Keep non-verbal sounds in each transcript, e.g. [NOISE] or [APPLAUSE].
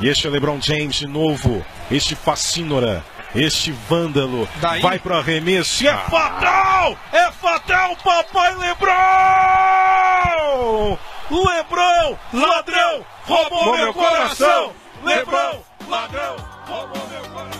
E este é LeBron James de novo. Este fascínora. Este vândalo. Daí? Vai pro arremesso. E é fatal! É fatal, papai LeBron! LeBron, ladrão, roubou meu coração! LeBron, ladrão, roubou meu coração!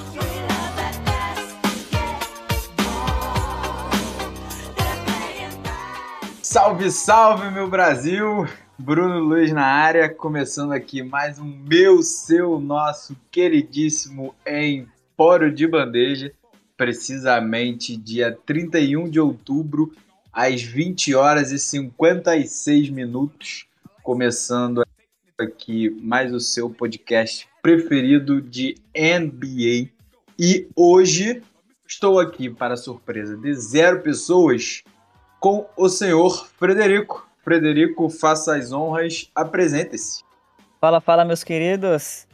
Salve, salve, meu Brasil! Bruno Luiz na área, começando aqui mais um meu, seu, nosso queridíssimo Empório de Bandeja, precisamente dia 31 de outubro, às 20 horas e 56 minutos, começando aqui mais o seu podcast preferido de NBA. E hoje estou aqui para surpresa de zero pessoas com o senhor Frederico. Frederico, faça as honras, apresente-se. Fala, fala, meus queridos.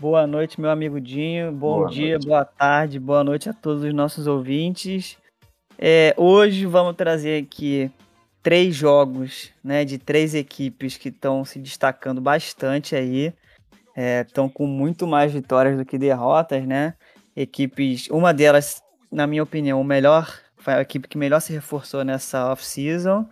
Boa noite, meu amigo Dinho. Bom Boa dia, noite. boa tarde, boa noite a todos os nossos ouvintes. É, hoje vamos trazer aqui três jogos né, de três equipes que estão se destacando bastante aí. Estão com muito mais vitórias do que derrotas, né? Equipes, uma delas, na minha opinião, o melhor, foi a equipe que melhor se reforçou nessa off-season.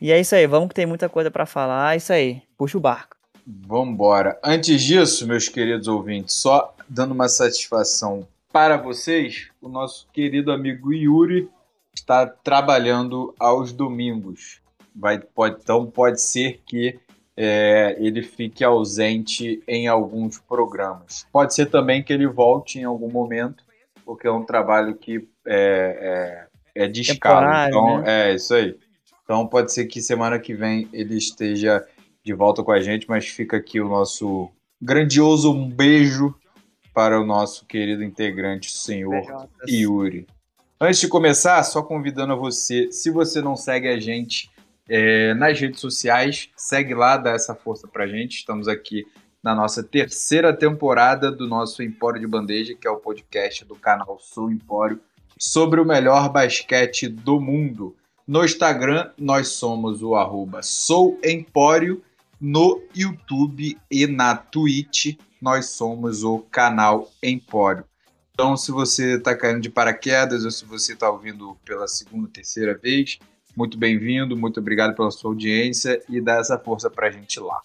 E é isso aí, vamos que tem muita coisa para falar. É isso aí, puxa o barco. Vambora. Antes disso, meus queridos ouvintes, só dando uma satisfação para vocês, o nosso querido amigo Yuri está trabalhando aos domingos. Vai, pode, então pode ser que é, ele fique ausente em alguns programas. Pode ser também que ele volte em algum momento, porque é um trabalho que é, é, é de escala. Então, né? é isso aí. Então pode ser que semana que vem ele esteja de volta com a gente, mas fica aqui o nosso grandioso beijo para o nosso querido integrante, o senhor Yuri. Antes de começar, só convidando a você, se você não segue a gente é, nas redes sociais, segue lá, dá essa força pra gente. Estamos aqui na nossa terceira temporada do nosso Empório de Bandeja, que é o podcast do canal Sou Empório, sobre o melhor basquete do mundo. No Instagram, nós somos o arroba Sou Empório. No YouTube e na Twitch, nós somos o canal Empório. Então, se você está caindo de paraquedas ou se você está ouvindo pela segunda, terceira vez, muito bem-vindo, muito obrigado pela sua audiência e dá essa força para a gente lá.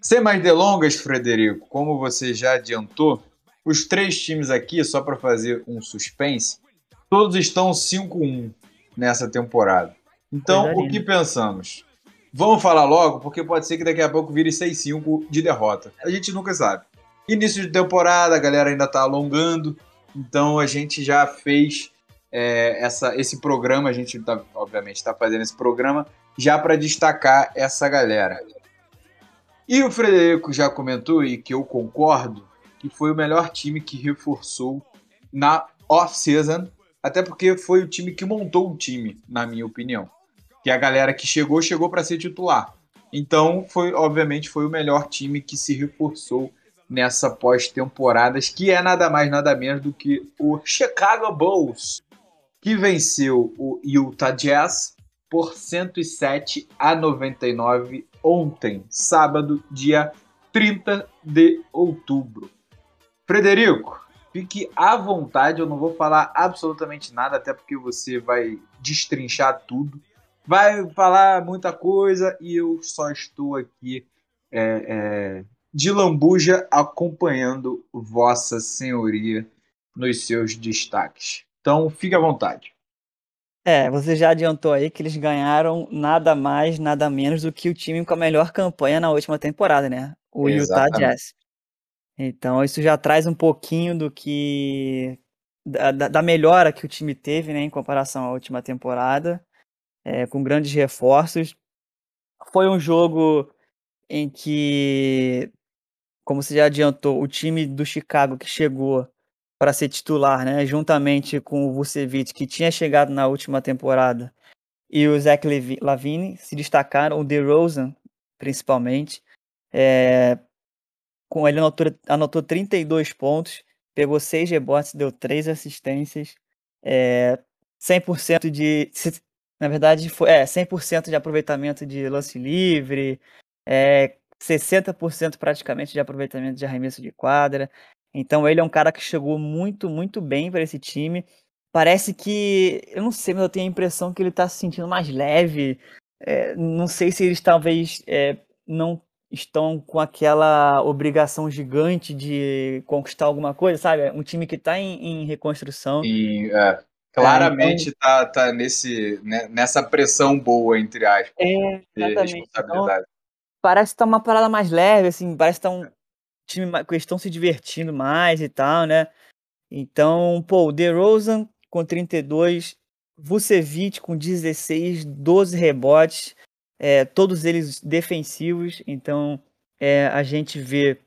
Sem mais delongas, Frederico, como você já adiantou, os três times aqui, só para fazer um suspense, todos estão 5-1 nessa temporada. Então, Coisa o que pensamos? Vamos falar logo, porque pode ser que daqui a pouco vire 6-5 de derrota. A gente nunca sabe. Início de temporada, a galera ainda tá alongando, então a gente já fez é, essa, esse programa, a gente tá, obviamente está fazendo esse programa já para destacar essa galera. E o Frederico já comentou, e que eu concordo, que foi o melhor time que reforçou na off-season, até porque foi o time que montou o time, na minha opinião. Que a galera que chegou, chegou para ser titular. Então, foi, obviamente, foi o melhor time que se reforçou nessa pós-temporadas, que é nada mais, nada menos do que o Chicago Bulls, que venceu o Utah Jazz por 107 a 99 ontem, sábado, dia 30 de outubro. Frederico, fique à vontade, eu não vou falar absolutamente nada, até porque você vai destrinchar tudo. Vai falar muita coisa e eu só estou aqui é, é, de lambuja acompanhando Vossa Senhoria nos seus destaques. Então, fique à vontade. É, você já adiantou aí que eles ganharam nada mais, nada menos do que o time com a melhor campanha na última temporada, né? O Utah Exatamente. Jazz. Então isso já traz um pouquinho do que da, da- melhora que o time teve, né, em comparação à última temporada, é, com grandes reforços. Foi um jogo em que, como você já adiantou, o time do Chicago que chegou para ser titular, né, juntamente com o Vucevic, que tinha chegado na última temporada, e o Zach Lavine se destacaram, o DeRozan principalmente. É, com ele anotou, anotou 32 pontos, pegou 6 rebotes, deu 3 assistências, é, 100% de. Na verdade, foi é, 100% de aproveitamento de lance livre, é, 60% praticamente de aproveitamento de arremesso de quadra. Então ele é um cara que chegou muito, muito bem para esse time. Parece que, eu não sei, mas eu tenho a impressão que ele está se sentindo mais leve. É, não sei se eles talvez é, não estão com aquela obrigação gigante de conquistar alguma coisa, sabe? Um time que está em, em, reconstrução. E, é, claramente está é, então... tá nesse, né, nessa pressão boa, entre aspas, é, de responsabilidade. Então, parece estar tá uma parada mais leve, assim, parece estar tá um time que estão se divertindo mais e tal, né? Então, pô, o DeRozan com 32, Vucevic com 16, 12 rebotes, é, todos eles defensivos, então é, a gente vê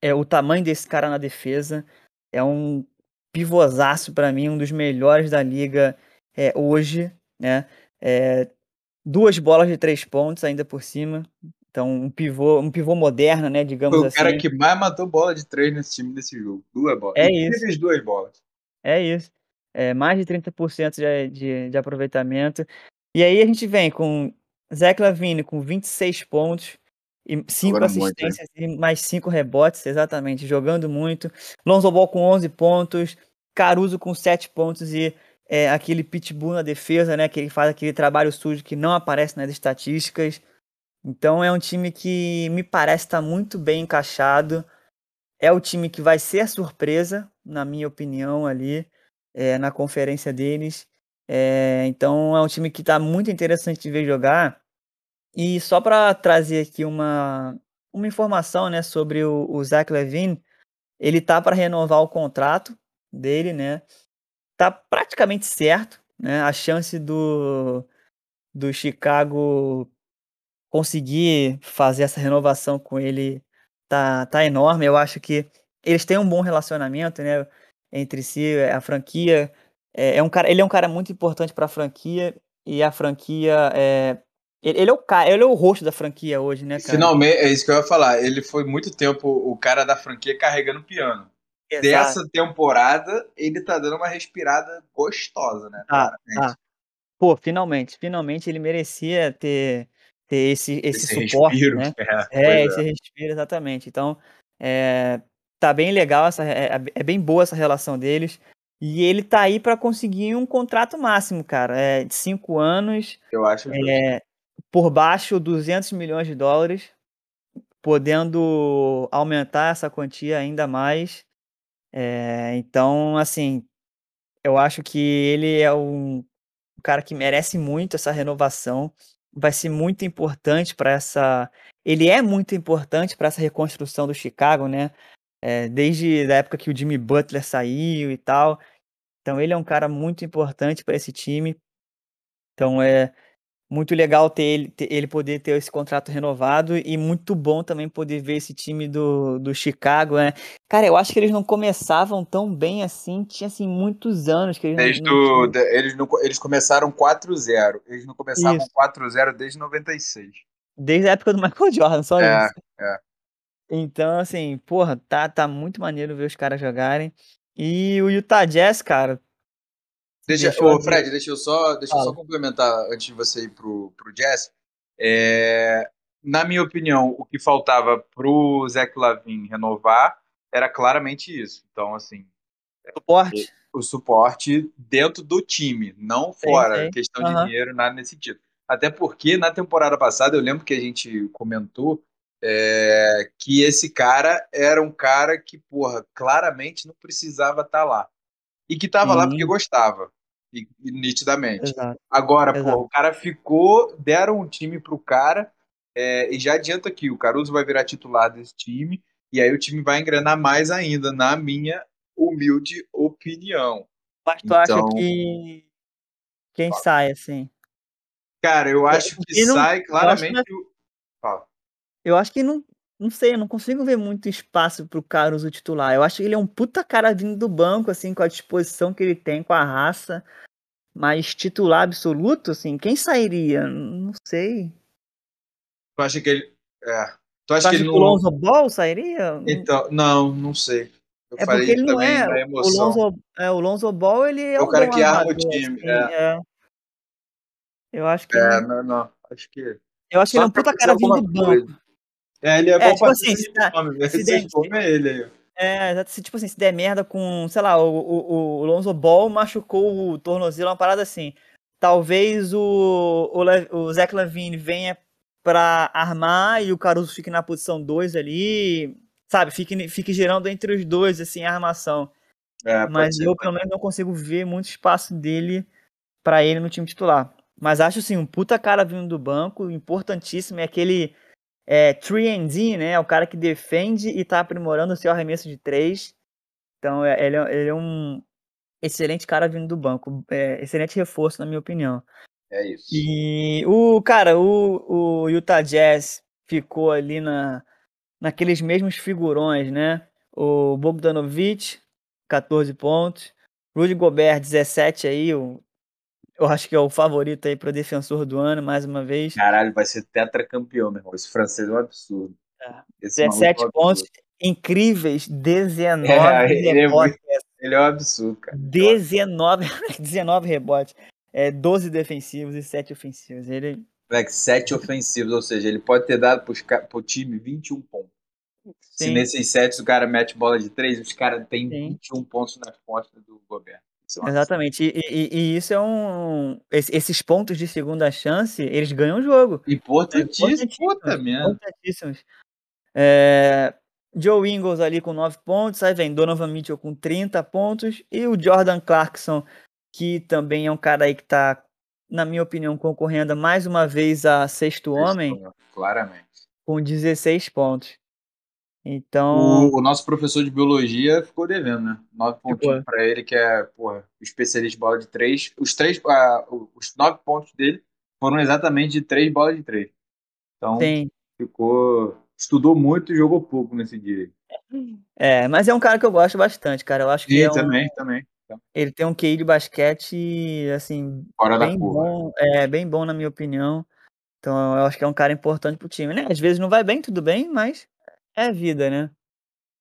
é, o tamanho desse cara na defesa, é um pivôzaço para mim, um dos melhores da liga é, hoje, né? É, duas bolas de três pontos ainda por cima, então, um pivô, um pivô moderno, né? Digamos Foi assim. o cara que mais matou bola de três nesse time desse jogo. Duas bolas. É isso. duas bolas. É isso. É, mais de 30% de, de, de aproveitamento. E aí a gente vem com Zach Lavine com 26 pontos e 5 assistências muito, e mais 5 rebotes, exatamente, jogando muito. Lonzo Ball com 11 pontos, Caruso com 7 pontos e é, aquele pitbull na defesa, né, que ele faz aquele trabalho sujo que não aparece nas estatísticas. Então é um time que me parece estar muito bem encaixado. É o time que vai ser a surpresa, na minha opinião, ali é, na conferência deles. É, então é um time que está muito interessante de ver jogar. E só para trazer aqui uma, uma informação né, sobre o, o Zach Levine, ele tá para renovar o contrato dele, né? Tá praticamente certo, né? A chance do, do Chicago conseguir fazer essa renovação com ele tá, tá enorme. Eu acho que eles têm um bom relacionamento, né, entre si. A franquia é, é um cara, ele é um cara muito importante para a franquia e a franquia é, ele, é o cara, ele é o rosto da franquia hoje, né, cara? Finalmente, é isso que eu ia falar. Ele foi muito tempo o cara da franquia carregando piano. Exato. Dessa temporada, ele tá dando uma respirada gostosa, né? Ah, ah. Pô, finalmente, finalmente ele merecia ter ter esse, esse, esse suporte, respiro, né? [LAUGHS] É, é esse é. respiro, exatamente. Então, é, tá bem legal, essa, é, é, é bem boa essa relação deles. E ele tá aí para conseguir um contrato máximo, cara. É, de cinco anos. Eu acho. É, por baixo, 200 milhões de dólares. Podendo aumentar essa quantia ainda mais. É, então, assim, eu acho que ele é um cara que merece muito essa renovação vai ser muito importante para essa. Ele é muito importante para essa reconstrução do Chicago, né? É, desde a época que o Jimmy Butler saiu e tal. Então ele é um cara muito importante para esse time. Então é muito legal ter ele, ter ele poder ter esse contrato renovado e muito bom também poder ver esse time do, do Chicago, né? Cara, eu acho que eles não começavam tão bem assim, tinha assim muitos anos que eles desde não, não eles, não, eles começaram 4-0, eles não começavam 4-0 desde 96. Desde a época do Michael Jordan, só é, isso. É. Então, assim, porra, tá, tá muito maneiro ver os caras jogarem. E o Utah Jazz, cara, Deixa, ô, Fred, deixa eu só, deixa eu só complementar antes de você ir pro, pro Jazz. É, na minha opinião, o que faltava pro Zach Lavin renovar era claramente isso. Então, assim. Suporte. O suporte dentro do time, não fora. Sim, sim. Questão uhum. de dinheiro, nada nesse sentido. Até porque na temporada passada, eu lembro que a gente comentou é, que esse cara era um cara que, porra, claramente não precisava estar tá lá. E que estava lá porque gostava e, e nitidamente. Exato. Agora, Exato. pô, o cara ficou, deram um time pro cara, é, e já adianta aqui, o Caruso vai virar titular desse time, e aí o time vai engrenar mais ainda, na minha humilde opinião. Mas tu então, acha que quem sai, assim? Cara, eu acho que não, sai claramente. Eu que, eu acho que não, não sei, eu não consigo ver muito espaço pro Caruso titular. Eu acho que ele é um puta cara vindo do banco, assim, com a disposição que ele tem, com a raça. Mas titular absoluto, assim, quem sairia? Não sei. Tu acha que ele. É. Tu acha, tu que, ele que o Lonzo Ball sairia? Então, não, não sei. Eu é porque ele não é. O Lonzo, é. O Lonzo Ball, ele é, é o cara que arma o time. Assim, é. é. Eu acho que. É, não, não. Acho que. Eu acho que ele é um puta cara vindo do banco. É, ele é, É, bom tipo assim, se nome, velho. se der- ele aí. É. Se, tipo assim, se der merda com, sei lá, o, o, o Lonzo Ball machucou o tornozelo, uma parada assim. Talvez o, o, Le- o Zach Lavine venha pra armar e o Caruso fique na posição 2 ali, sabe? Fique, fique girando entre os dois, assim, a armação. É, Mas ser, eu, pelo menos, não consigo ver muito espaço dele pra ele no time titular. Mas acho, assim, um puta cara vindo do banco, importantíssimo, é aquele é, 3D, né? É o cara que defende e tá aprimorando o seu arremesso de três. Então, é- ele, é- ele é um excelente cara vindo do banco. É, excelente reforço, na minha opinião. É isso. E o, cara, o, o Utah Jazz ficou ali na, naqueles mesmos figurões, né? O Bogdanovich, 14 pontos. Rudy Gobert, 17 aí. o- eu acho que é o favorito aí para defensor do ano, mais uma vez. Caralho, vai ser tetracampeão, meu irmão. Esse francês é um absurdo. É. Esse maluco 17 é um pontos incríveis, 19 [LAUGHS] É, ele é rebotes. Ele é um absurdo, cara. 19, 19 [LAUGHS] rebotes. É, 12 defensivos e 7 ofensivos. Ele Moleque, sete ofensivos, ou seja, ele pode ter dado ca- pro time 21 pontos. Se Sim. nesses sets o cara mete bola de três, os caras têm Sim. 21 pontos nas costas do Gobert. Exatamente. E, e- e isso é um. esse- Esses pontos de segunda chance, eles ganham o jogo. absurdo. Importantíssimo. Importantíssimo. Puta merda. Importantíssimos. É, Joe Ingles ali com 9 pontos, aí vem Donovan Mitchell com 30 pontos e o Jordan Clarkson, que também é um cara aí que tá, na minha opinião, concorrendo mais uma vez a sexto homem Claramente. com 16 pontos. Então, O, o nosso professor de biologia ficou devendo, né? Nove pontinhos pra ele, que é, porra, especialista de bola de três. Os três, ah, os nove pontos dele foram exatamente de três bolas de três. Então, tem. ficou. Estudou muito e jogou pouco nesse dia. É, mas é um cara que eu gosto bastante, cara. Eu acho que E é um- também, também. ele tem um QI de basquete, assim, Fora da bem bom, é bem bom na minha opinião. Então eu acho que é um cara importante pro time, né? Às vezes não vai bem, tudo bem, mas é vida, né?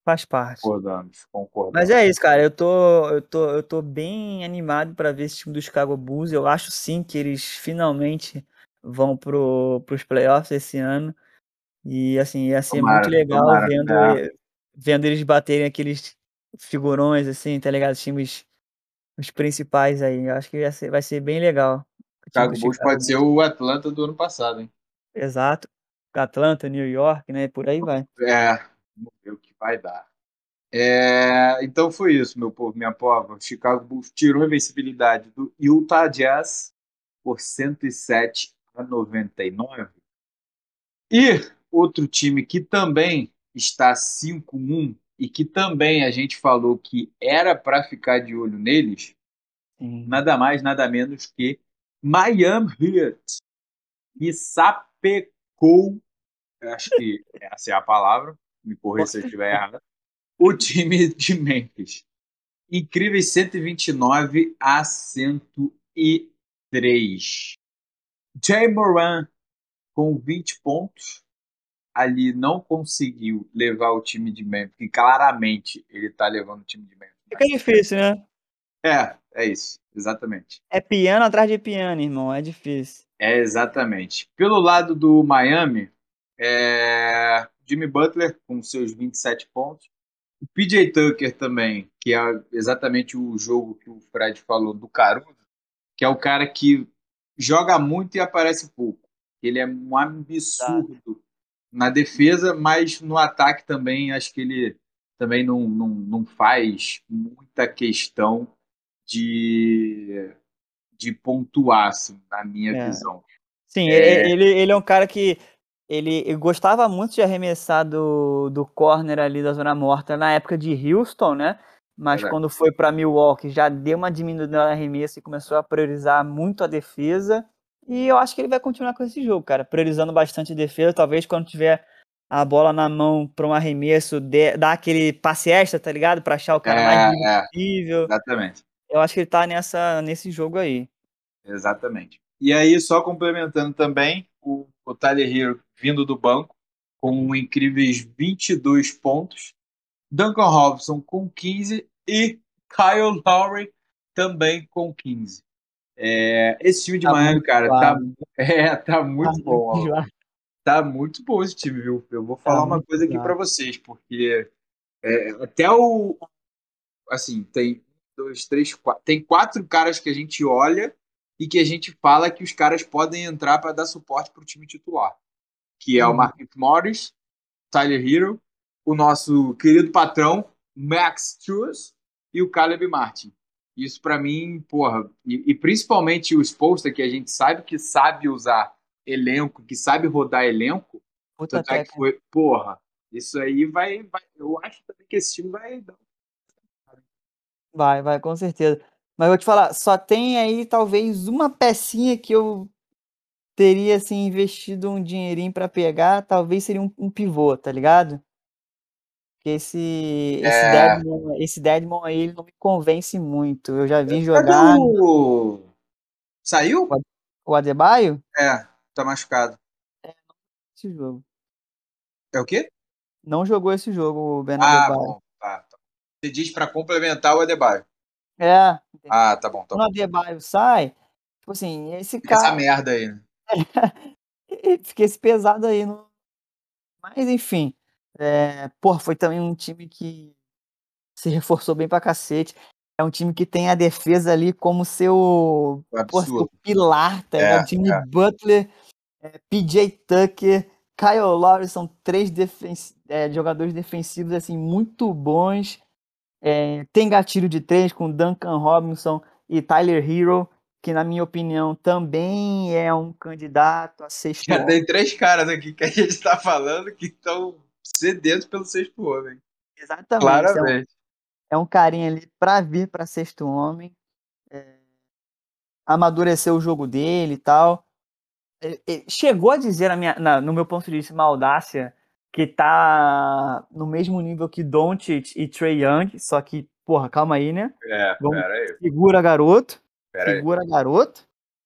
Faz parte. Concordamos, concordamos. Mas é isso, cara. Eu tô, eu tô, eu tô bem animado pra ver esse time do Chicago Bulls. Eu acho sim que eles finalmente vão pro, pros playoffs esse ano. E assim, ia ser Tomara, muito legal tomara, vendo, é. vendo eles baterem aqueles figurões, assim, tá ligado? Os times os principais aí. Eu acho que ia ser- vai ser bem legal. O Chicago Bulls Chicago pode ser o Atlanta do ano passado, hein? Exato. Atlanta, New York, né? Por aí vai. É, vamos ver o que vai dar. É, então foi isso, meu povo, minha pova. O Chicago Bulls tirou a invencibilidade do Utah Jazz por 107 a 99. E outro time que também está 5-1 e que também a gente falou que era para ficar de olho neles, Sim. nada mais, nada menos que Miami Heat, que sapecou, eu acho que essa é a palavra, me corrija se eu estiver errado, o time de Memphis. Incríveis 129 a 103. Jay Moran com 20 pontos ali não conseguiu levar o time de Memphis, que claramente ele está levando o time de Memphis. Fica difícil, né? É, é isso, exatamente. É piano atrás de piano, irmão. É difícil. É exatamente. Pelo lado do Miami, é, Jimmy Butler com seus 27 pontos. O PJ Tucker também, que é exatamente o jogo que o Fred falou do Caruso, que é o cara que joga muito e aparece pouco. Ele é um absurdo na defesa, mas no ataque também acho que ele também não, não, não faz muita questão de, de pontuar, assim, na minha É. visão. Sim, É. ele, ele é um cara que ele gostava muito de arremessar do, do corner ali da zona morta na época de Houston, né? Mas Verdade. quando foi para Milwaukee já deu uma diminuída no arremesso e começou a priorizar muito a defesa. E eu acho que ele vai continuar com esse jogo, cara, priorizando bastante a defesa. Talvez quando tiver a bola na mão para um arremesso, dê, dar aquele passe extra, tá ligado? Para achar o cara mais É, é, possível. exatamente. Eu acho que ele tá nessa, nesse jogo aí. Exatamente. E aí, só complementando também, o, o Tyler Hero vindo do banco com incríveis 22 pontos, Duncan Robinson com 15 e Kyle Lowry também com 15. É, esse time de Tá Miami, muito cara, tá, [LAUGHS] é, tá muito Tá bom. ó. enjoado. Tá muito bom esse time, viu? Eu vou falar Tá uma muito coisa aqui legal. pra vocês, porque é, até o. Assim, tem dois, três, quatro. Tem quatro caras que a gente olha e que a gente fala que os caras podem entrar pra dar suporte pro time titular. Que é o Uhum. Marcus Morris, Tyler Hero, o nosso querido patrão, Max Truss e o Caleb Martin. Isso pra mim, porra, e, e principalmente o Spolster, que a gente sabe que sabe usar elenco, que sabe rodar elenco, Puta tanto é que foi, porra, isso aí vai, vai. Eu acho também que esse time vai dar. Vai, vai, com certeza. Mas eu vou te falar, só tem aí talvez uma pecinha que eu teria assim investido um dinheirinho pra pegar, talvez seria um, um pivô, tá ligado? Porque esse esse É. Deadmon, esse Deadmon aí ele não me convence muito. Eu já vi Cadê jogar o. Saiu? o Adebayo É, tá machucado. esse jogo. É o quê? Não jogou esse jogo o Ben Ah, Adebayo. bom. Você diz pra complementar o Adebayo. É, Ah, tá bom, tá quando o. Adebayo sai, tipo assim, esse Fica essa cara merda aí, né? [LAUGHS] Fica esse pesado aí. No... Mas enfim, é, porra, foi também um time que se reforçou bem pra cacete. É um time que tem a defesa ali como seu, porra, seu Absurdo. pilar, tá É, ligado? Jimmy é. Butler, é, PJ Tucker, Kyle Lowry são três defen é, jogadores defensivos assim muito bons. É, tem gatilho de três com Duncan Robinson e Tyler Hero, que na minha opinião também é um candidato a sexto Já homem. tem três caras aqui que a gente tá falando que estão sedentos pelo sexto homem. Exatamente. É um, Claramente. é um carinha ali pra vir pra sexto homem. É, amadurecer o jogo dele e tal. É, é, chegou a dizer, na minha, na- no meu ponto de vista, uma audácia que tá no mesmo nível que Doncic e Trey Young, só que, porra, calma aí, né? É, Vamos- pera aí, Segura, garoto. pera aí. Segura, garoto.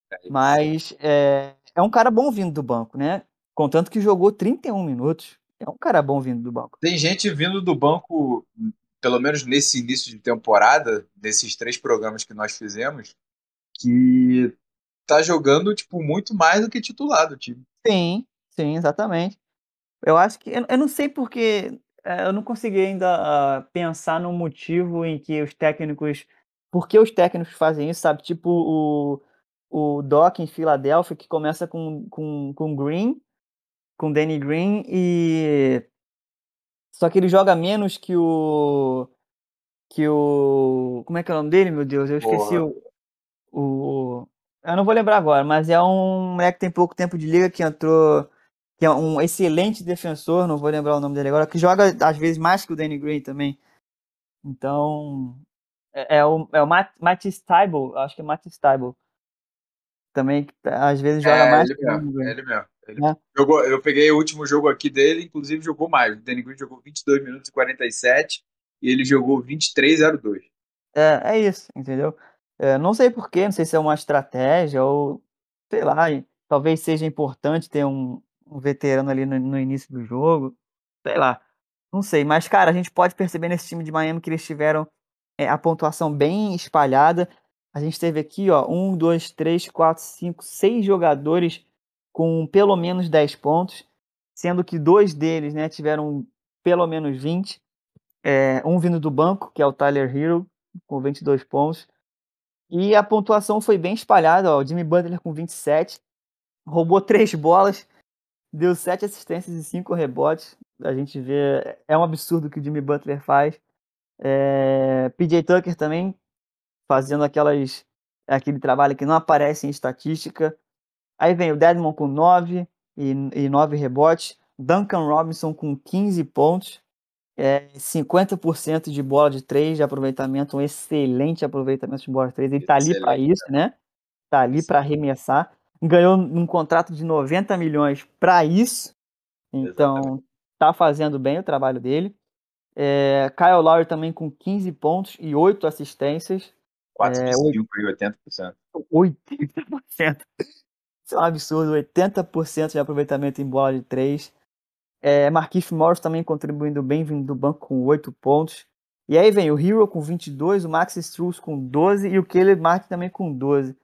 pera aí. Mas é, é um cara bom vindo do banco, né? Contanto que jogou 31 minutos. É um cara bom vindo do banco. Tem gente vindo do banco, pelo menos nesse início de temporada, desses três programas que nós fizemos, que tá jogando, tipo, muito mais do que titular do time. Sim, sim, exatamente. Eu acho que. Eu, eu não sei porque. é, eu não consegui ainda ah, pensar no motivo em que os técnicos. Por que os técnicos fazem isso, sabe? Tipo o, o Doc em Filadélfia, que começa com, com, com Green, com Danny Green, e. Só que ele joga menos que o. Que o. Como é que é o nome dele, meu Deus? Eu esqueci Porra. o. o eu não vou lembrar agora, mas é um moleque que tem pouco tempo de liga que entrou que é um excelente defensor, não vou lembrar o nome dele agora, que joga às vezes mais que o Danny Green também. Então, é, é o, é o Matt, Matt Stiebel, acho que é Matt Stiebel. Também, que às vezes joga É, mais ele que o Danny mesmo, Green. ele mesmo. Ele É. jogou, eu peguei o último jogo aqui dele, inclusive jogou mais. O Danny Green jogou 22 minutos e 47 e ele jogou 23,02. É, é isso, entendeu? É, não sei porquê, não sei se é uma estratégia ou, sei lá, talvez seja importante ter um, um veterano ali no, no início do jogo, sei lá, não sei. Mas, cara, a gente pode perceber nesse time de Miami que eles tiveram é, a pontuação bem espalhada. A gente teve aqui, ó, um, dois, três, quatro, cinco, seis jogadores com pelo menos 10 pontos, sendo que dois deles, né, tiveram pelo menos 20. É, um vindo do banco, que é o Tyler Hero, com 22 pontos. E a pontuação foi bem espalhada, ó, o Jimmy Butler com 27, roubou três bolas, deu sete assistências e cinco rebotes. A gente vê, é um absurdo o que o Jimmy Butler faz. É, PJ Tucker também fazendo aquelas aquele trabalho que não aparece em estatística. Aí vem o Deadmon com 9 e, e 9 rebotes, Duncan Robinson com 15 pontos, é, 50% de bola de 3 de aproveitamento, um excelente aproveitamento de bola de 3. Ele tá ali para isso, né? Tá ali para arremessar. Ganhou um contrato de 90 milhões para isso. Então, tá fazendo bem o trabalho dele. É, Kyle Lowry também com 15 pontos e 8 assistências. 4 É, de 5 e 80%. 80%. Isso é um absurdo. 80% de aproveitamento em bola de 3. É, Marquinhos Morris também contribuindo bem, vindo do banco com 8 pontos. E aí vem o Hero com 22, o Max Struz com 12 e o Caleb Martin também com 12.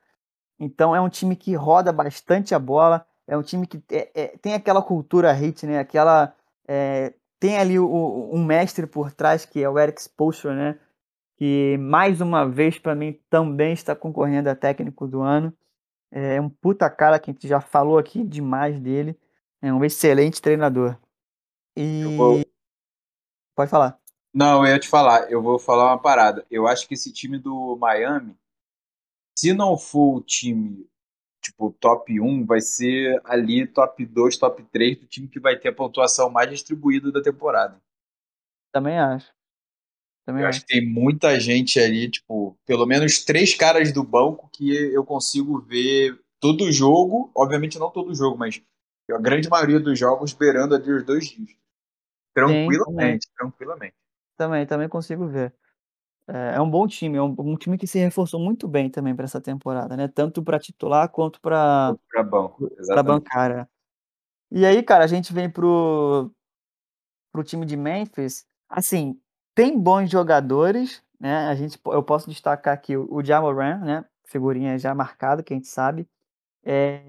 Então é um time que roda bastante a bola, é um time que é, é, tem aquela cultura hit, né? Aquela é, tem ali o, um mestre por trás que é o Eric Spoelstra, né? Que mais uma vez para mim também está concorrendo a técnico do ano. É um puta cara que a gente já falou aqui demais dele. É um excelente treinador. E vou... pode falar. Não, eu ia te falar. Eu vou falar uma parada. Eu acho que esse time do Miami, se não for o time tipo, top 1 vai ser ali top 2, top 3 do time que vai ter a pontuação mais distribuída da temporada. Também acho. Também eu acho. acho que tem muita gente ali, tipo, pelo menos três caras do banco que eu consigo ver todo jogo, obviamente não todo jogo, mas a grande maioria dos jogos beirando ali os dois dias. Tranquilamente, Sim, também. tranquilamente. Também, também consigo ver. É, é um bom time, é um, um time que se reforçou muito bem também para essa temporada, né? Tanto para titular quanto para para banco, para bancária. E aí, cara, a gente vem pro pro time de Memphis. Assim, tem bons jogadores, né? A gente, eu posso destacar aqui o, o Jamoran, né? Figurinha já marcada, que a gente sabe. É,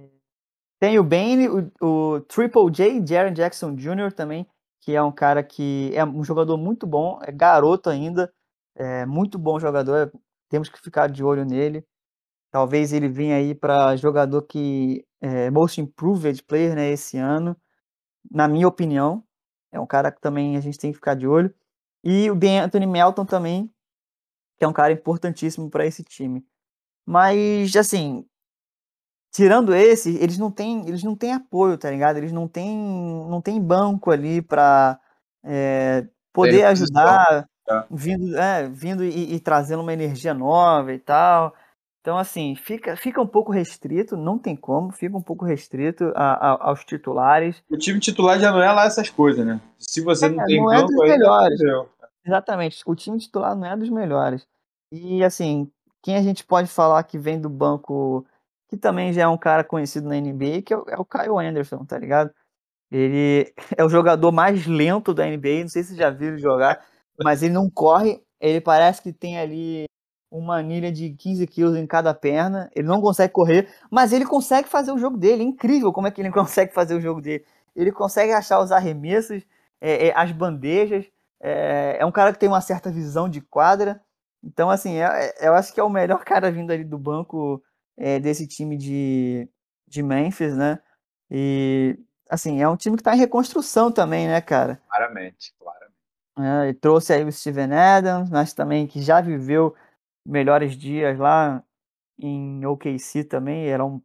tem o Bane, o, o Triple J, Jaron Jackson Jr. também, que é um cara que é um jogador muito bom, é garoto ainda, é muito bom jogador, temos que ficar de olho nele. Talvez ele venha aí para jogador que é most improved player né, esse ano, na minha opinião. É um cara que também a gente tem que ficar de olho. E o Ben Anthony Melton também, que é um cara importantíssimo para esse time. Mas, assim, tirando esse, eles não têm, eles não têm apoio, tá ligado? Eles não têm, não têm banco ali para é, poder ajudar. Tá. Vindo, é, vindo e, e, trazendo uma energia nova e tal. Então, assim, fica, fica um pouco restrito, não tem como, fica um pouco restrito a, a, aos titulares. O time titular já não é lá essas coisas, né? Se você é, não tem não é dos melhores. Exatamente, o time titular não é dos melhores. E, assim, quem a gente pode falar que vem do banco, que também já é um cara conhecido na NBA, que é o, é o Kyle Anderson, tá ligado? Ele [LAUGHS] é o jogador mais lento da NBA, não sei se vocês já viram jogar mas ele não corre, ele parece que tem ali uma anilha de 15 quilos em cada perna, ele não consegue correr, mas ele consegue fazer o jogo dele, é incrível como é que ele [LAUGHS] consegue fazer o jogo dele. Ele consegue achar os arremessos, é, é, as bandejas, é, é, um cara que tem uma certa visão de quadra, então assim, é, é, eu acho que é o melhor [LAUGHS] cara vindo ali do banco é, desse time de, de Memphis, né, e assim, é um time que está em reconstrução também, né, cara? Claramente, claro. É, trouxe aí o Steven Adams, mas também que já viveu melhores dias lá em OKC também, era um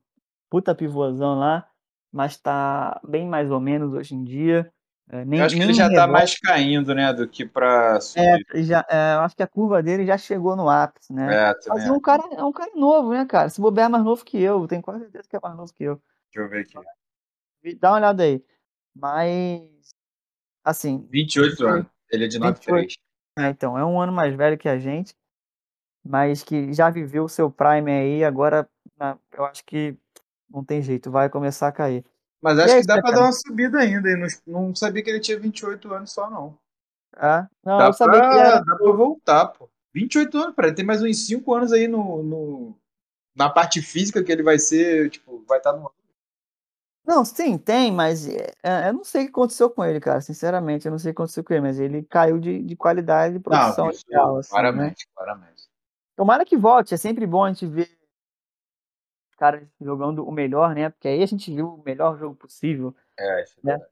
puta pivôzão lá, mas tá bem mais ou menos hoje em dia. É, nem, eu acho que ele já tá mais caindo, né, do que pra subir. É, já, é, eu acho que a curva dele já chegou no ápice, né? É, mas é um, cara, é um cara novo, né, cara? Se bobear é mais novo que eu, tenho quase certeza que é mais novo que eu. Deixa eu ver aqui. Dá uma olhada aí. Mas, assim... 28 anos. Ele é de 93. É, então, é um ano mais velho que a gente, mas que já viveu o seu prime aí, agora eu acho que não tem jeito, vai começar a cair. Mas acho que dá pra dar uma subida ainda, não, não sabia que ele tinha 28 anos só, não. Ah, não, dá eu sabia pra, que era... Dá pra voltar, pô. 28 anos, para tem mais uns 5 anos aí no, no, na parte física que ele vai ser, tipo, vai estar tá no não, sim, tem, mas é, eu não sei o que aconteceu com ele, cara. Sinceramente, eu não sei o que aconteceu com ele, mas ele caiu de, de qualidade de produção não, isso, real, assim, claramente, né? claramente. Tomara que volte, é sempre bom a gente ver os caras jogando o melhor, né? Porque aí a gente viu o melhor jogo possível. É, isso é né?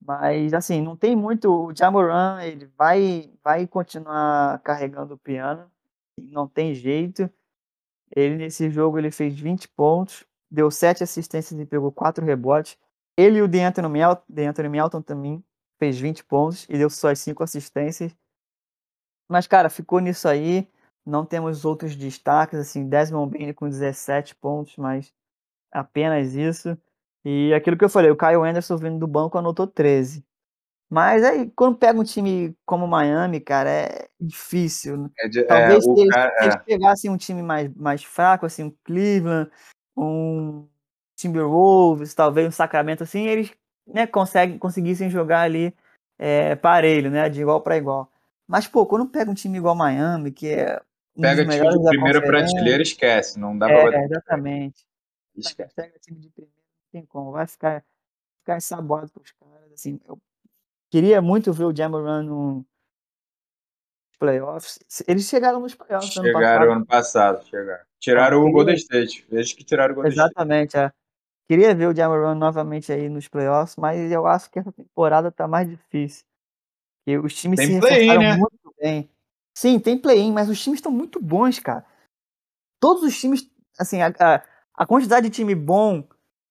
Mas, assim, não tem muito. O Jamoran, ele vai, vai continuar carregando o piano, não tem jeito. Ele, nesse jogo, ele fez 20 pontos deu sete assistências e pegou quatro rebotes. Ele e o DeAnthony Melton, DeAnthony Melton também fez 20 pontos e deu só as cinco assistências. Mas, cara, ficou nisso aí. Não temos outros destaques, assim, Desmond Bain com 17 pontos, mas apenas isso. E aquilo que eu falei, o Kyle Anderson vindo do banco anotou 13. Mas aí, quando pega um time como Miami, cara, é difícil. É de, Talvez é, se, eles, cara, se eles pegassem um time mais, mais fraco, assim, um Cleveland, um Timberwolves, talvez um Sacramento assim, eles né, conseguem, conseguissem jogar ali é, parelho, né, de igual para igual. Mas, pô, quando pega um time igual Miami, que é. Um pega time de primeira prateleira, esquece, não dá é, pra. Exatamente. Esquece. Pega time de primeira, não tem como, vai ficar, ficar ensaboado com os caras. Assim, eu queria muito ver o Jamoran no playoffs. Eles chegaram nos playoffs ano Chegaram passado. ano passado, chegaram. Tiraram o Golden State. Vejo que tiraram o Golden State. Exatamente, é. Queria ver o Jamoran novamente aí nos playoffs, mas eu acho que essa temporada tá mais difícil. Porque os times Tem se reforçaram né? muito bem. Sim, tem play-in, mas os times estão muito bons, cara. Todos os times, assim, a, a, a quantidade de time bom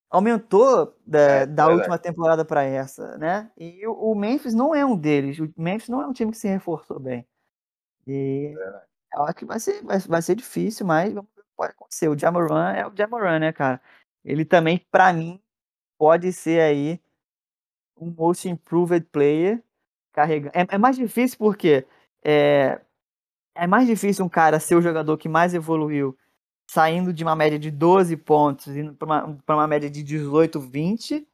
aumentou da, É, da verdade. última temporada para essa, né? E o, o Memphis não é um deles. O Memphis não é um time que se reforçou bem. E Verdade. eu acho que vai ser, vai, vai ser difícil, mas vamos ver o que pode acontecer. O Jamoran é o Jamoran, né, cara? Ele também, pra mim, pode ser aí um most improved player carregando. É, é mais difícil porque é, é mais difícil um cara ser o jogador que mais evoluiu saindo de uma média de 12 pontos indo pra uma, pra uma média de 18, 20,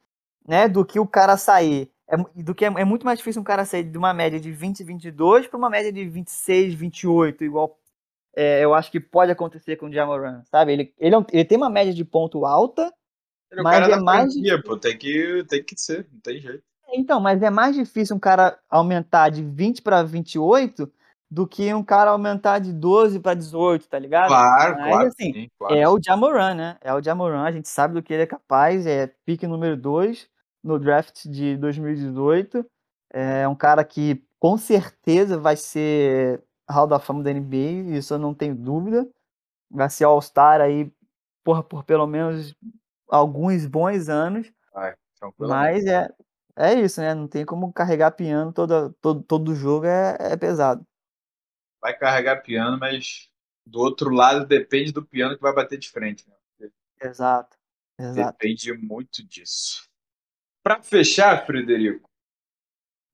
né? Do que o cara sair. É, do que é, é muito mais difícil um cara sair de uma média de 20, 22 para uma média de 26, 28, igual é, eu acho que pode acontecer com o Jamoran, sabe? Ele, ele, é ele tem uma média de ponto alta, Ele é Mas cara é da mais franquia, pô. Tem que, tem que ser, não tem jeito. Então, mas é mais difícil um cara aumentar de 20 para 28 do que um cara aumentar de 12 para 18, tá ligado? Claro, Mas, claro. assim, sim, claro. É o Jamoran, né? É o Jamoran, a gente sabe do que ele é capaz, é pique número 2 no draft de 2018. É um cara que com certeza vai ser Hall da Fama da NBA, isso eu não tenho dúvida. Vai ser All-Star aí por, por pelo menos alguns bons anos. Tranquilamente. Mas é, é isso, né? Não tem como carregar piano toda, todo, todo jogo é, é pesado. Vai carregar piano, mas do outro lado depende do piano que vai bater de frente. Né? Exato. Exato. Depende muito disso. Para fechar, Frederico,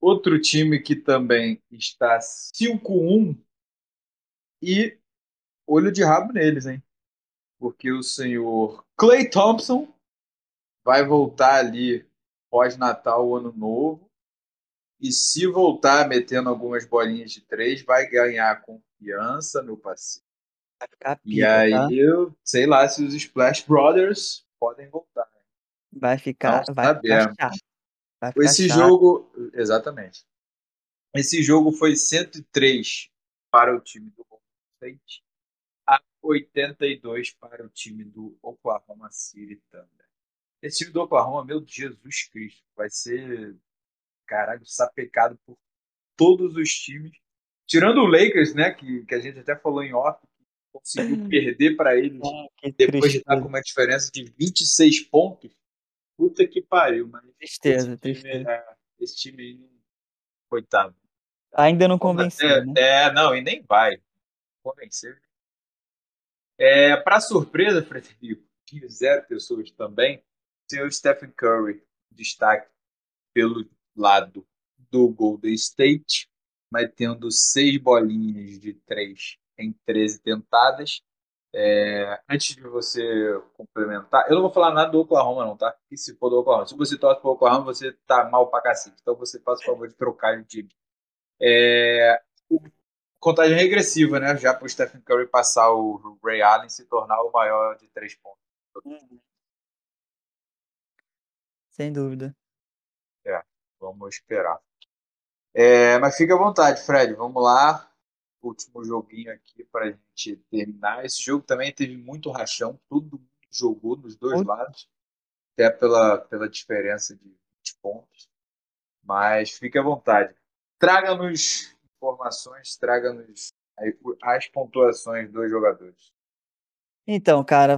outro time que também está 5-1 e olho de rabo neles, hein? Porque o senhor Clay Thompson vai voltar ali pós-Natal, Ano Novo. E se voltar metendo algumas bolinhas de três, vai ganhar confiança no passivo. Vai ficar E aí, tá? eu sei lá se os Splash Brothers podem voltar. Vai ficar, Não vai ficar chato. Vai ficar Esse chato. jogo, exatamente. Esse jogo foi 103 para o time do Golden State a 82 para o time do Oklahoma City Thunder. Esse time do Oklahoma, meu Jesus Cristo, vai ser caralho sapecado por todos os times, tirando o Lakers, né, que, que a gente até falou em off, que conseguiu [LAUGHS] perder para eles Ah, depois de estar com uma diferença de 26 pontos. Puta que pariu, mas tristeza, esse time, tristeza. é, esse time aí, coitado. Ainda não convenceu, É, né? é, não, e nem vai convencer. É, para surpresa, Frederico, de zero pessoas também, o Stephen Curry, destaque pelo lado do Golden State, metendo seis bolinhas de três em 13 tentadas. É, antes de você complementar, eu não vou falar nada do Oklahoma, não, tá? E se for do Oklahoma, se você torce pro Oklahoma, você tá mal pra cacete. Então você faz o favor de trocar de time. É, contagem regressiva, né? Já pro Stephen Curry passar o Ray Allen e se tornar o maior de três pontos. Sem dúvida. Vamos esperar. É, mas fica à vontade, Fred. Vamos lá. Último joguinho aqui para a gente terminar. Esse jogo também teve muito rachão. Todo mundo jogou nos dois Muito. lados. Até pela, pela diferença de 20 pontos. Mas fique à vontade. Traga-nos informações, traga-nos as pontuações dos jogadores. Então, cara,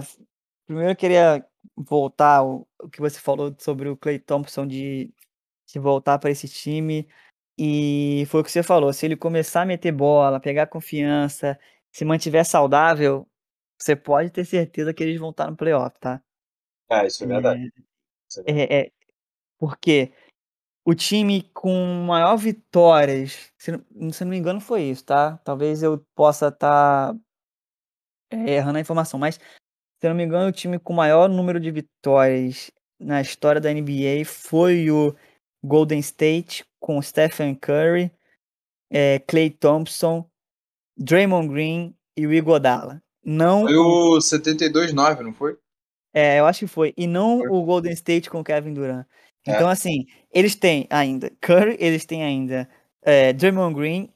primeiro eu queria voltar o que você falou sobre o Clay Thompson de, de voltar para esse time. E foi o que você falou, se ele começar a meter bola, pegar confiança, se mantiver saudável, você pode ter certeza que eles vão estar no playoff, tá? É, isso é verdade. Isso é verdade. É, é, porque o time com maior vitórias, se não, se não me engano, foi isso, tá? Talvez eu possa estar errando a informação, mas se não me engano, o time com maior número de vitórias na história da NBA foi o Golden State, com Stephen Curry, é, Clay Thompson, Draymond Green e o Iguodala. Não Foi o 72-9, não foi? É, eu acho que foi. E não o Golden State com Kevin Durant. É. Então, assim, eles têm ainda Curry, eles têm ainda é, Draymond Green,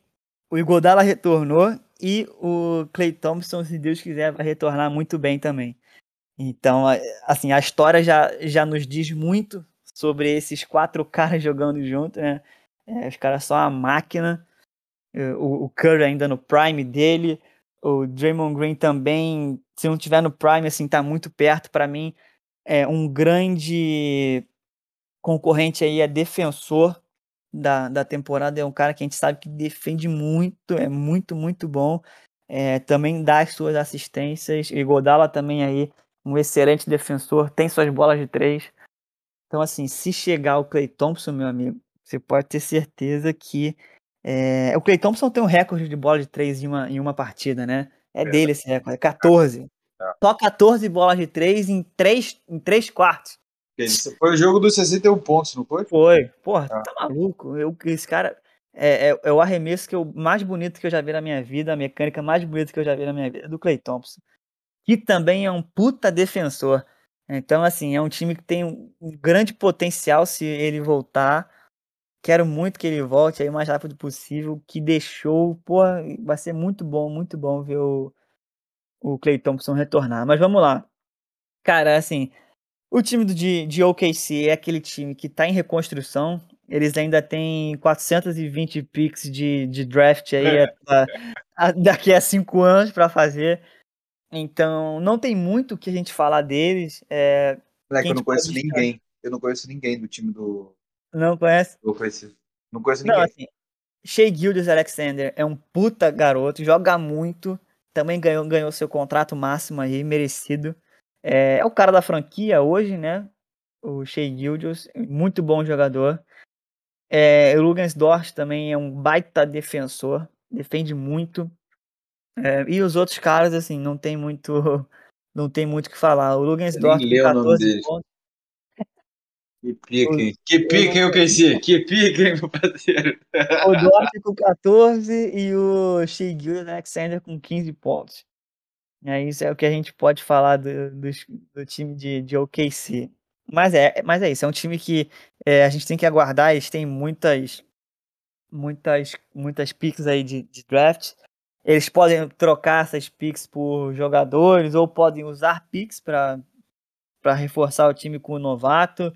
o Iguodala retornou e o Clay Thompson, se Deus quiser, vai retornar muito bem também. Então, assim, a história já, já nos diz muito sobre esses quatro [LAUGHS] caras jogando junto, né? É, os caras são uma máquina. É, O, o Curry ainda no prime dele. O Draymond Green também, se não tiver no prime, assim, tá muito perto. Para mim, é um grande concorrente aí, é defensor da, da temporada. É um cara que a gente sabe que defende muito, é muito, muito bom. É, também dá as suas assistências. E Godala também aí, um excelente defensor, tem suas bolas de três. Então, assim, se chegar o Clay Thompson, meu amigo, você pode ter certeza que. é, O Clay Thompson tem um recorde de bola de três em uma, em uma partida, né? É Verdade. dele esse recorde, é 14. É. Só 14 bolas de três em três, em três quartos. Esse Foi o jogo dos 61 pontos, não foi? Foi. Porra, Ah. tá maluco. Eu, esse cara é, é, é o arremesso que eu, mais bonito que eu já vi na minha vida, a mecânica mais bonita que eu já vi na minha vida, do Clay Thompson. Que também é um puta defensor. Então, assim, é um time que tem um, grande potencial se ele voltar. Quero muito que ele volte aí o mais rápido possível. Que deixou, porra, vai ser muito bom, muito bom ver o, o Clay Thompson retornar. Mas vamos lá. Cara, assim, o time de, de OKC é aquele time que tá em reconstrução. Eles ainda têm 420 picks de, de draft aí a- a- daqui a cinco anos para fazer. Então, não tem muito o que a gente falar deles. É, Moleque, eu não conheço pode ninguém. Eu não conheço ninguém do time do. não conhece? Não conheço Não, ninguém. assim, Shea Gildas Alexander é um puta garoto, joga muito, também ganhou, ganhou seu contrato máximo aí, merecido. É, é o cara da franquia hoje, né? O Shea Gildas, muito bom jogador. É, o Lugensdorf também é um baita defensor, defende muito. É, e os outros caras, assim, não tem muito [LAUGHS] não tem muito o que falar. O Lugensdorf com o nome 14 deles. pontos. Que hein? Que pica, hein, OKC? Que hein, meu parceiro? [LAUGHS] O Dort com 14 e o Gildas Alexander com 15 pontos. É, isso é o que a gente pode falar do, dos- do time de, de OKC. Mas é, mas é isso, é um time que é, a gente tem que aguardar, eles têm muitas muitas muitas picks aí de, de draft. Eles podem trocar essas picks por jogadores ou podem usar picks para para reforçar o time com o novato.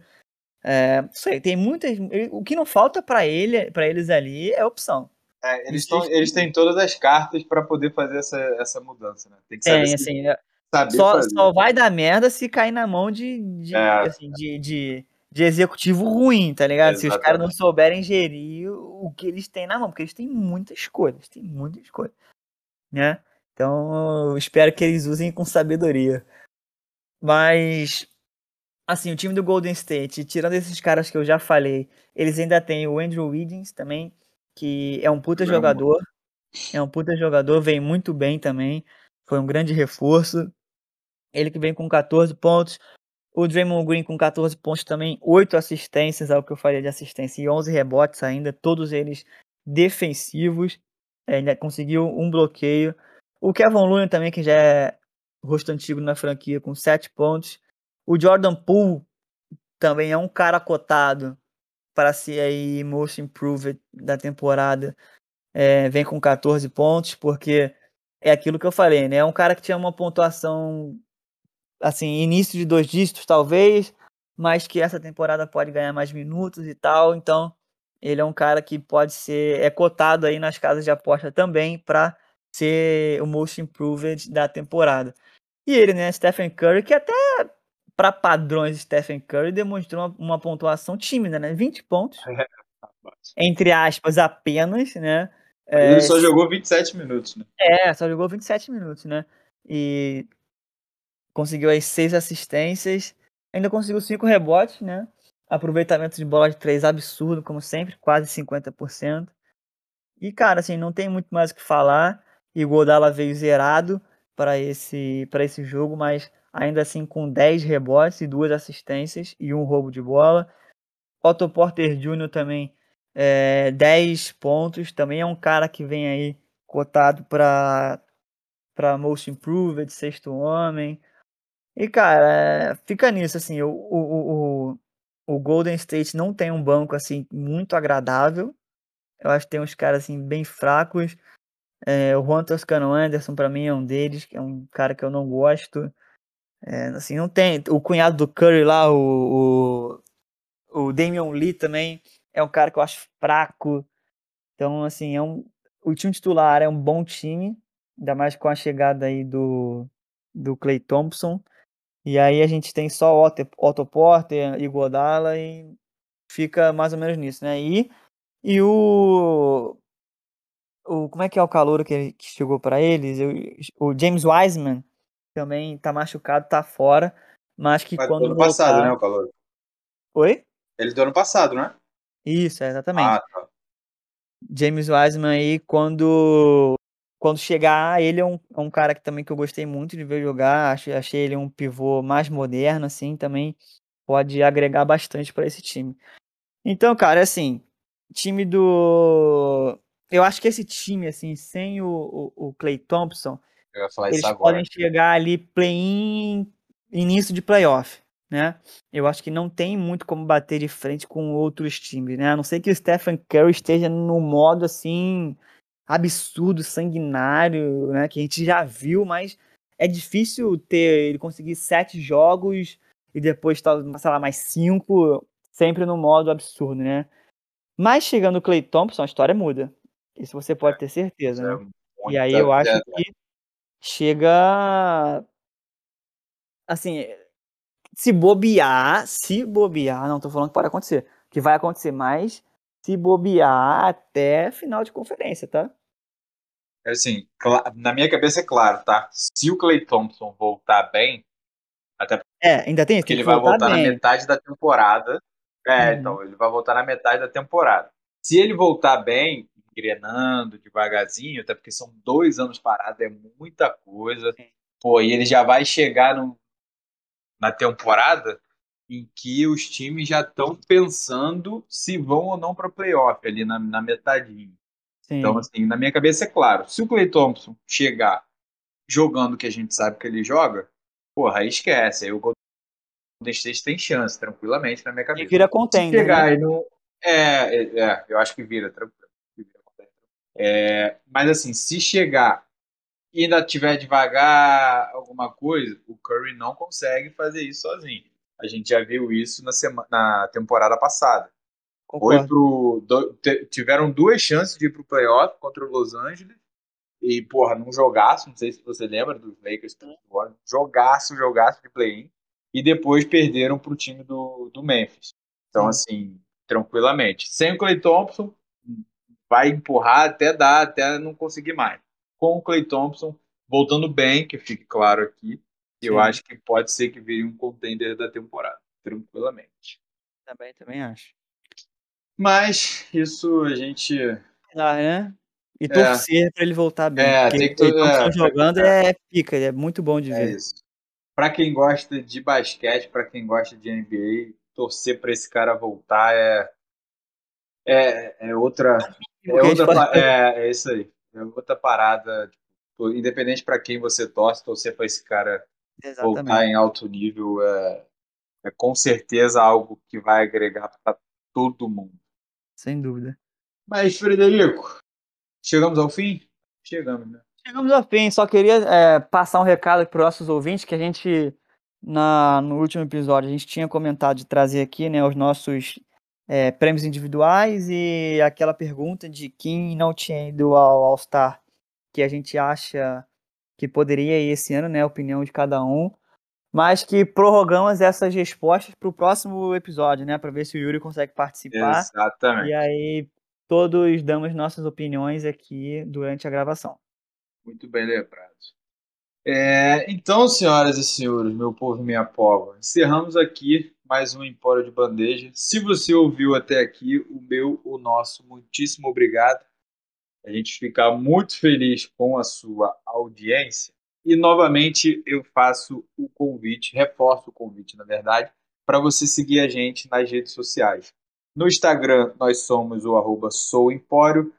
É, não sei, tem muitas. O que não falta para ele, para eles ali é opção. É, eles, tão, eles têm todas as cartas para poder fazer essa, essa mudança, né? Tem que saber, Tem, se- assim, é- saber só, fazer. só vai dar merda se cair na mão de, de, É. assim, de, de, de executivo ruim, tá ligado? Se os caras não Exatamente. souberem gerir o, o que eles têm na mão, porque eles têm muita escolha, eles têm muita escolha, né? Então, eu espero que eles usem com sabedoria. Mas, assim, o time do Golden State, tirando esses caras que eu já falei, eles ainda têm o Andrew Wiggins também, que é um puta Joga jogador. É um puta jogador, vem muito bem também. Foi um grande reforço. Ele que vem com 14 pontos. O Draymond Green com 14 pontos também, 8 assistências, é o que eu falei de assistência, e 11 rebotes ainda, todos eles defensivos. É, Ainda conseguiu um bloqueio. O Kevin Looney também, que já é rosto antigo na franquia, com 7 pontos. O Jordan Poole também é um cara cotado para ser aí most improved da temporada. É, vem com 14 pontos, porque é aquilo que eu falei, né? É um cara que tinha uma pontuação assim, início de dois dígitos, talvez, mas que essa temporada pode ganhar mais minutos e tal. Então, ele é um cara que pode ser é cotado aí nas casas de aposta também para ser o most improved da temporada. E ele, né, Stephen Curry, que até para padrões de Stephen Curry demonstrou uma, uma pontuação tímida, né? 20 pontos, entre aspas, apenas, né? É, Ele só jogou 27 minutos, né? é, só jogou 27 minutos, né? E conseguiu aí seis assistências, ainda conseguiu cinco rebotes, né? Aproveitamento de bola de três absurdo, como sempre, quase 50%. E, cara, assim, não tem muito mais o que falar. E o Godala veio zerado para esse, esse jogo, mas ainda assim com 10 rebotes e duas assistências e um roubo de bola. Otto Porter Jr. também é, 10 pontos, também é um cara que vem aí cotado para para Most Improved, sexto homem. E, cara, fica nisso, assim, o, o, o, o Golden State não tem um banco, assim, muito agradável. Eu acho que tem uns caras, assim, bem fracos. É, o Juan Toscano Anderson, para mim, é um deles, que é um cara que eu não gosto. É, assim, não tem. O cunhado do Curry lá, o, o, o Damian Lee também, é um cara que eu acho fraco. Então, assim, é um, o time titular é um bom time, ainda mais com a chegada aí do, do Clay Thompson. E aí a gente tem só Otto, Otto Porter e Godala e fica mais ou menos nisso, né? E, e o, o. Como é que é o calor que, que chegou para eles? O, o James Wiseman também tá machucado, tá fora. Mas que Mas quando. do ano passado, né, o calor? Oi? Ele do ano passado, não é? Isso, é, exatamente. Ah, tá. James Wiseman aí, quando quando chegar, ele é um, é um cara que também que eu gostei muito de ver jogar. Achei, achei ele um pivô mais moderno, assim, também pode agregar bastante para esse time. Então, cara, assim, time do. Eu acho que esse time, assim, sem o, o, o Clay Thompson, eles agora. podem chegar ali play-in, início de playoff, né? Eu acho que não tem muito como bater de frente com outros times, né? A não ser que o Stephen Curry esteja no modo assim absurdo, sanguinário, né? Que a gente já viu, mas é difícil ter ele conseguir sete jogos e depois, sei lá, mais cinco, sempre no modo absurdo, né? Mas chegando o Clay Thompson, a história muda. Isso você pode ter certeza, É né? E aí eu acho é, que chega. Assim, se bobear, se bobear, não tô falando que pode acontecer, que vai acontecer, mas se bobear até final de conferência, tá? é assim, na minha cabeça é claro, tá? Se o Clay Thompson voltar bem, É, ainda tem porque tem ele que vai voltar voltar na bem. metade da temporada. É, Uhum. então, ele vai voltar na metade da temporada. Se ele voltar bem, engrenando devagarzinho, até porque são dois anos parados, é muita coisa. Sim. Pô, e ele já vai chegar no, na temporada em que os times já estão pensando se vão ou não para playoff, ali na, na metadinha. Sim, Então, assim, na minha cabeça é claro, se o Clay Thompson chegar jogando o que a gente sabe que ele joga, porra, aí esquece. Aí o Golden State tem chance, tranquilamente, na minha e cabeça. vira Se contender, né? chegar e não. É, é, é, eu acho que vira, tranquilo. É, mas assim, se chegar e ainda tiver devagar alguma coisa, o Curry não consegue fazer isso sozinho. A gente já viu isso na, semana, na temporada passada. Foi pro, do- tiveram duas chances de ir pro playoff contra o Los Angeles. E, porra, num jogaço, não sei se você lembra dos Lakers Warriors, jogaço, jogaço de play-in. E depois perderam pro time do, do Memphis. Então, Sim. assim, tranquilamente. Sem o Clay Thompson, vai empurrar até dar, até não conseguir mais. Com o Clay Thompson, voltando bem, que fique claro aqui, eu acho que pode ser que vire um contender da temporada, tranquilamente. Também, também acho. Mas isso a gente. Ah, né? E torcer pra ele voltar bem. É, porque tem que ele Thompson é, jogando é pica, é muito bom de É ver. isso. Pra quem gosta de basquete, pra quem gosta de NBA, torcer pra esse cara voltar é. É, é outra. É, gente outra pode- é, é isso aí. É outra parada. Tipo, independente pra quem você torce, torcer pra esse cara voltar Exatamente. em alto nível é, é com certeza algo que vai agregar pra todo mundo. Sem dúvida. Mas, Frederico, chegamos ao fim? Chegamos, né? Chegamos ao fim, só queria é, passar um recado para os nossos ouvintes que a gente, na, no último episódio, a gente tinha comentado de trazer aqui né, os nossos é, prêmios individuais e aquela pergunta de quem não tinha ido ao All-Star, que a gente acha que poderia ir esse ano, né, a opinião de cada um, mas que prorrogamos essas respostas para o próximo episódio, né, para ver se o Yuri consegue participar. Exatamente. E aí todos damos nossas opiniões aqui durante a gravação. Muito bem lembrado. É, então, senhoras e senhores, meu povo e minha pova, encerramos aqui mais um Empório de Bandeja. Se você ouviu até aqui, o meu, o nosso, muitíssimo obrigado. A gente fica muito feliz com a sua audiência. E novamente eu faço o convite, reforço o convite, na verdade, para você seguir a gente nas redes sociais. No Instagram, nós somos o arroba souempório.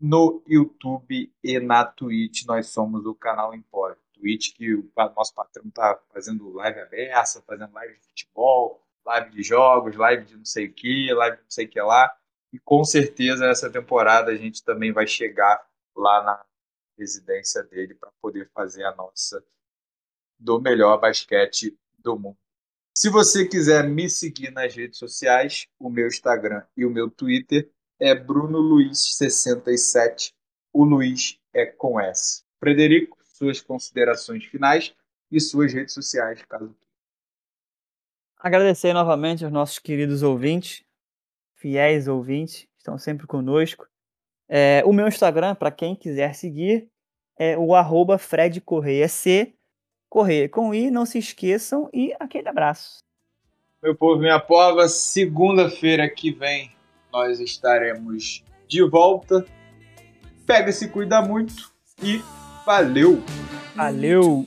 No YouTube e na Twitch, nós somos o canal Empório. Twitch, que o nosso patrão tá fazendo live aberta, fazendo live de futebol, live de jogos, live de não sei o que, live de não sei o que lá. E com certeza essa temporada a gente também vai chegar lá na residência dele para poder fazer a nossa do melhor basquete do mundo. Se você quiser me seguir nas redes sociais, o meu Instagram e o meu Twitter é Bruno Luiz 67. O Luiz é com S. Frederico, suas considerações finais e suas redes sociais, caso Agradecer novamente aos nossos queridos ouvintes, fiéis ouvintes, estão sempre conosco. É, o meu Instagram, para quem quiser seguir, é o arroba Fred Correia C. Correia com I, não se esqueçam, e aquele abraço. Meu povo, minha pova, segunda-feira que vem nós estaremos de volta. Pega se cuida muito e valeu! Valeu!